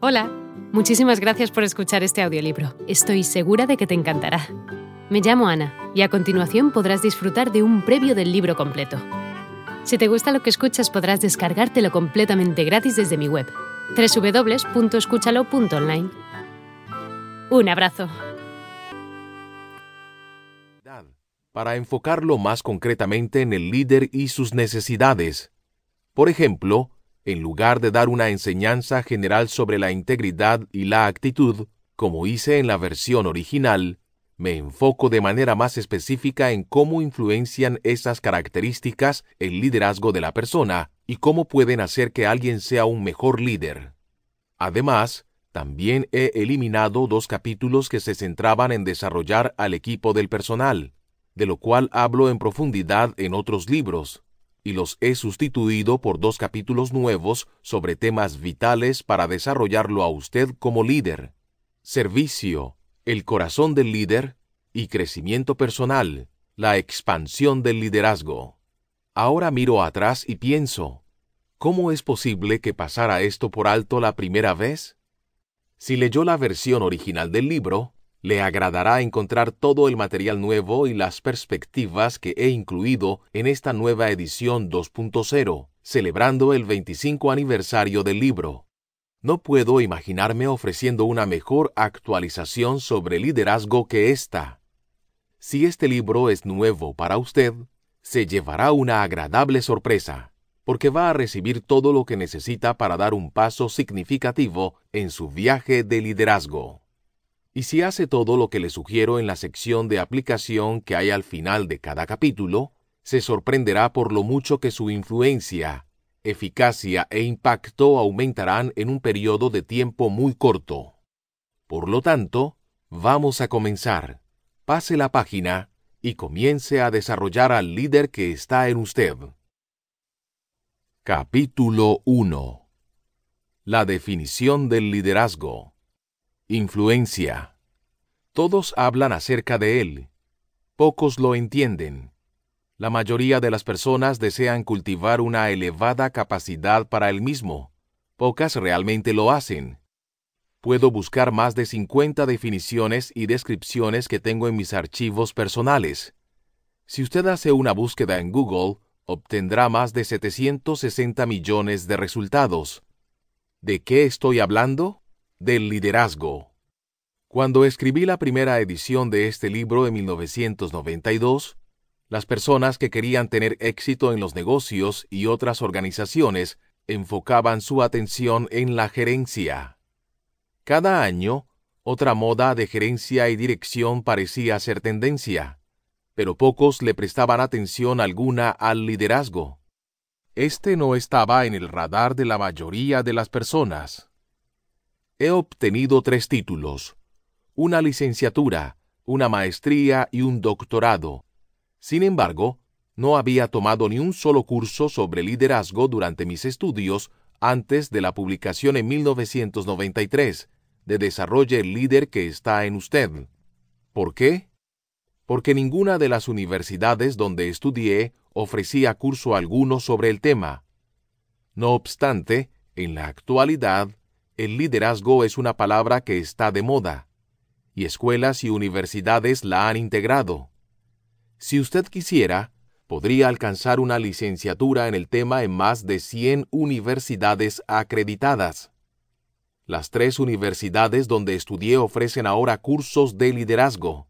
Hola, muchísimas gracias por escuchar este audiolibro. Estoy segura de que te encantará. Me llamo Ana y a continuación podrás disfrutar de un previo del libro completo. Si te gusta lo que escuchas podrás descargártelo completamente gratis desde mi web, www.escúchalo.online. Un abrazo. Para enfocarlo más concretamente en el líder y sus necesidades. Por ejemplo, en lugar de dar una enseñanza general sobre la integridad y la actitud, como hice en la versión original, me enfoco de manera más específica en cómo influencian esas características el liderazgo de la persona y cómo pueden hacer que alguien sea un mejor líder. Además, también he eliminado dos capítulos que se centraban en desarrollar al equipo del personal, de lo cual hablo en profundidad en otros libros, y los he sustituido por dos capítulos nuevos sobre temas vitales para desarrollarlo a usted como líder. Servicio, el corazón del líder y crecimiento personal, la expansión del liderazgo. Ahora miro atrás y pienso, ¿cómo es posible que pasara esto por alto la primera vez? Si leyó la versión original del libro, le agradará encontrar todo el material nuevo y las perspectivas que he incluido en esta nueva edición 2.0, celebrando el 25 aniversario del libro. No puedo imaginarme ofreciendo una mejor actualización sobre liderazgo que esta. Si este libro es nuevo para usted, se llevará una agradable sorpresa, porque va a recibir todo lo que necesita para dar un paso significativo en su viaje de liderazgo. Y si hace todo lo que le sugiero en la sección de aplicación que hay al final de cada capítulo, se sorprenderá por lo mucho que su influencia, eficacia e impacto aumentarán en un periodo de tiempo muy corto. Por lo tanto, vamos a comenzar. Pase la página y comience a desarrollar al líder que está en usted. Capítulo 1 La definición del liderazgo Influencia. Todos hablan acerca de él. Pocos lo entienden. La mayoría de las personas desean cultivar una elevada capacidad para él mismo. Pocas realmente lo hacen. Puedo buscar más de 50 definiciones y descripciones que tengo en mis archivos personales. Si usted hace una búsqueda en Google, obtendrá más de 760 millones de resultados. ¿De qué estoy hablando? Del liderazgo. Cuando escribí la primera edición de este libro en 1992, las personas que querían tener éxito en los negocios y otras organizaciones enfocaban su atención en la gerencia. Cada año, otra moda de gerencia y dirección parecía ser tendencia, pero pocos le prestaban atención alguna al liderazgo. Este no estaba en el radar de la mayoría de las personas. He obtenido tres títulos, una licenciatura, una maestría y un doctorado. Sin embargo, no había tomado ni un solo curso sobre liderazgo durante mis estudios antes de la publicación en 1993 de Desarrolle el líder que está en usted. ¿Por qué? Porque ninguna de las universidades donde estudié ofrecía curso alguno sobre el tema. No obstante, en la actualidad el liderazgo es una palabra que está de moda, y escuelas y universidades la han integrado. Si usted quisiera, podría alcanzar una licenciatura en el tema en más de 100 universidades acreditadas. Las tres universidades donde estudié ofrecen ahora cursos de liderazgo.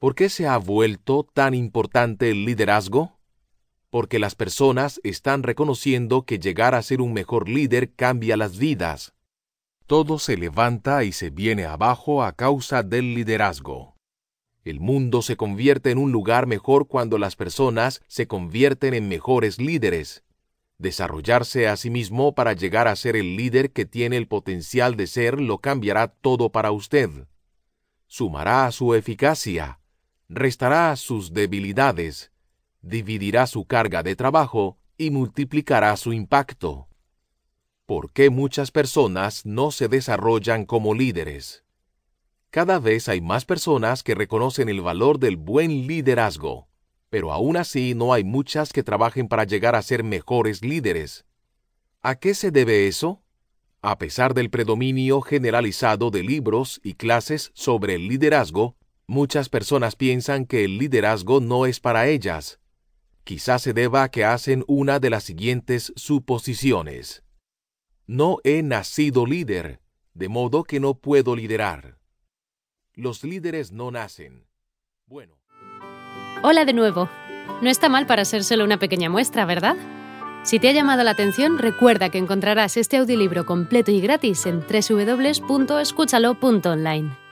¿Por qué se ha vuelto tan importante el liderazgo? Porque las personas están reconociendo que llegar a ser un mejor líder cambia las vidas. Todo se levanta y se viene abajo a causa del liderazgo. El mundo se convierte en un lugar mejor cuando las personas se convierten en mejores líderes. Desarrollarse a sí mismo para llegar a ser el líder que tiene el potencial de ser lo cambiará todo para usted. Sumará a su eficacia, restará sus debilidades, dividirá su carga de trabajo y multiplicará su impacto. ¿Por qué muchas personas no se desarrollan como líderes? Cada vez hay más personas que reconocen el valor del buen liderazgo, pero aún así no hay muchas que trabajen para llegar a ser mejores líderes. ¿A qué se debe eso? A pesar del predominio generalizado de libros y clases sobre el liderazgo, muchas personas piensan que el liderazgo no es para ellas. Quizás se deba a que hacen una de las siguientes suposiciones. No he nacido líder, de modo que no puedo liderar. Los líderes no nacen. Bueno. Hola de nuevo. No está mal para ser solo una pequeña muestra, ¿verdad? Si te ha llamado la atención, recuerda que encontrarás este audiolibro completo y gratis en www.escúchalo.online.